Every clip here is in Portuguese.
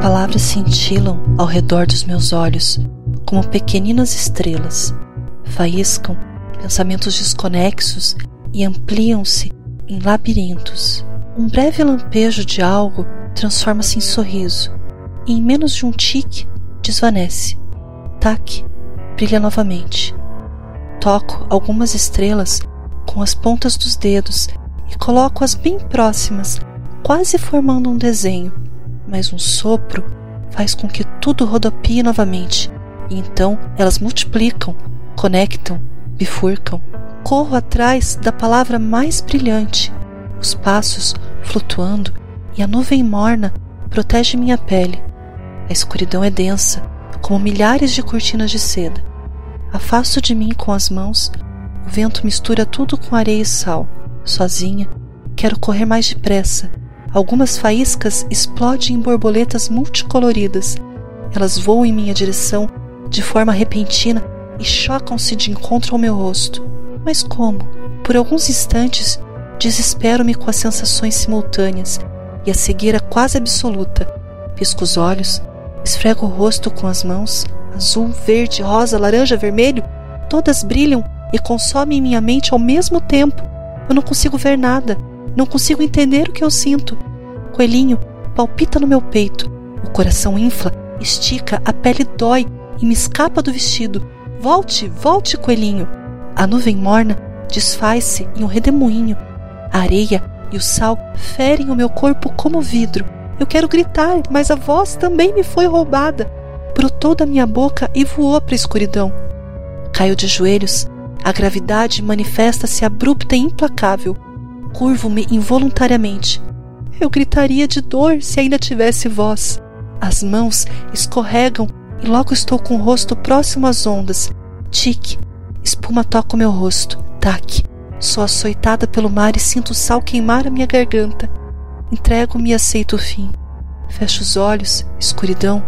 palavras cintilam ao redor dos meus olhos como pequeninas estrelas. Faíscam pensamentos desconexos e ampliam-se em labirintos. Um breve lampejo de algo transforma-se em sorriso e em menos de um tique desvanece. Tac, brilha novamente. Toco algumas estrelas com as pontas dos dedos e coloco-as bem próximas, quase formando um desenho. Mas um sopro faz com que tudo rodopie novamente, e então elas multiplicam, conectam, bifurcam. Corro atrás da palavra mais brilhante, os passos flutuando e a nuvem morna protege minha pele. A escuridão é densa, como milhares de cortinas de seda. Afasto de mim com as mãos, o vento mistura tudo com areia e sal. Sozinha, quero correr mais depressa. Algumas faíscas explodem em borboletas multicoloridas. Elas voam em minha direção de forma repentina e chocam-se de encontro ao meu rosto. Mas como? Por alguns instantes, desespero-me com as sensações simultâneas e a cegueira quase absoluta. Pisco os olhos, esfrego o rosto com as mãos, azul, verde, rosa, laranja, vermelho, todas brilham e consomem minha mente ao mesmo tempo. Eu não consigo ver nada, não consigo entender o que eu sinto. Coelhinho palpita no meu peito, o coração infla, estica, a pele dói e me escapa do vestido. Volte, volte, coelhinho. A nuvem morna desfaz-se em um redemoinho. A areia e o sal ferem o meu corpo como vidro. Eu quero gritar, mas a voz também me foi roubada. Brotou da minha boca e voou para a escuridão. Caio de joelhos. A gravidade manifesta-se abrupta e implacável. Curvo-me involuntariamente. Eu gritaria de dor se ainda tivesse voz. As mãos escorregam e logo estou com o rosto próximo às ondas. Tique, espuma toca o meu rosto. Tac, sou açoitada pelo mar e sinto o sal queimar a minha garganta. Entrego-me e aceito o fim. Fecho os olhos, escuridão.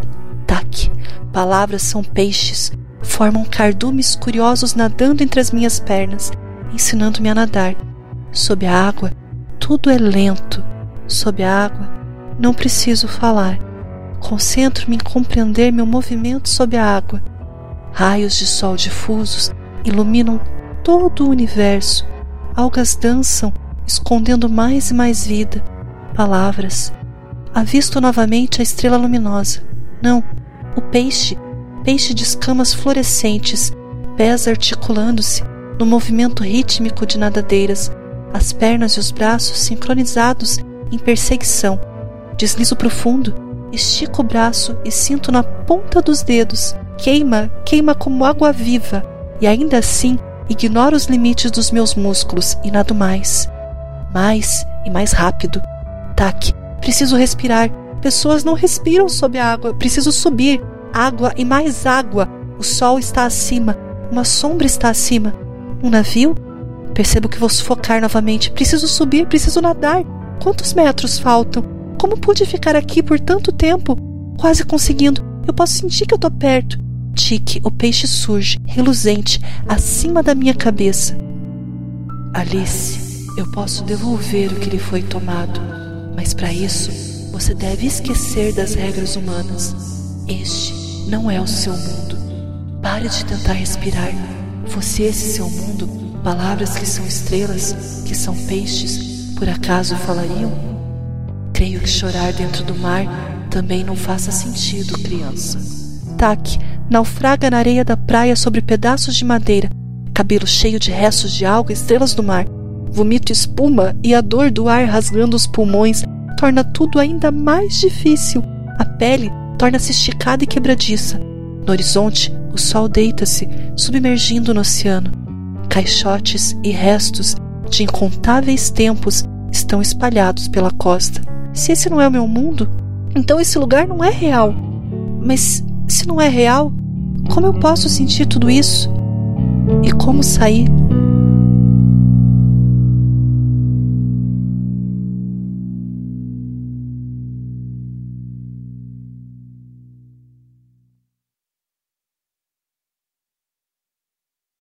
Tac, palavras são peixes, formam cardumes curiosos nadando entre as minhas pernas, ensinando-me a nadar. Sob a água, tudo é lento. Sob a água, não preciso falar. Concentro-me em compreender meu movimento sob a água. Raios de sol difusos iluminam todo o universo. Algas dançam, escondendo mais e mais vida. Palavras. Avisto novamente a estrela luminosa. Não, o peixe, peixe de escamas fluorescentes, pés articulando-se no movimento rítmico de nadadeiras, as pernas e os braços sincronizados em perseguição. Deslizo profundo Estico o braço e sinto na ponta dos dedos. Queima, queima como água viva. E ainda assim, ignoro os limites dos meus músculos e nado mais. Mais e mais rápido. Tac, preciso respirar. Pessoas não respiram sob a água. Preciso subir. Água e mais água. O sol está acima. Uma sombra está acima. Um navio? Percebo que vou sufocar novamente. Preciso subir, preciso nadar. Quantos metros faltam? Como pude ficar aqui por tanto tempo? Quase conseguindo. Eu posso sentir que eu tô perto. Tique, o peixe surge, reluzente, acima da minha cabeça. Alice, eu posso devolver o que lhe foi tomado, mas para isso você deve esquecer das regras humanas. Este não é o seu mundo. Pare de tentar respirar. Fosse esse seu mundo, palavras que são estrelas, que são peixes, por acaso falariam? Creio que chorar dentro do mar também não faça sentido, criança. Taque naufraga na areia da praia sobre pedaços de madeira, cabelo cheio de restos de alga e estrelas do mar. Vomito espuma e a dor do ar rasgando os pulmões torna tudo ainda mais difícil. A pele torna-se esticada e quebradiça. No horizonte, o sol deita-se, submergindo no oceano. Caixotes e restos de incontáveis tempos estão espalhados pela costa. Se esse não é o meu mundo, então esse lugar não é real. Mas se não é real, como eu posso sentir tudo isso? E como sair?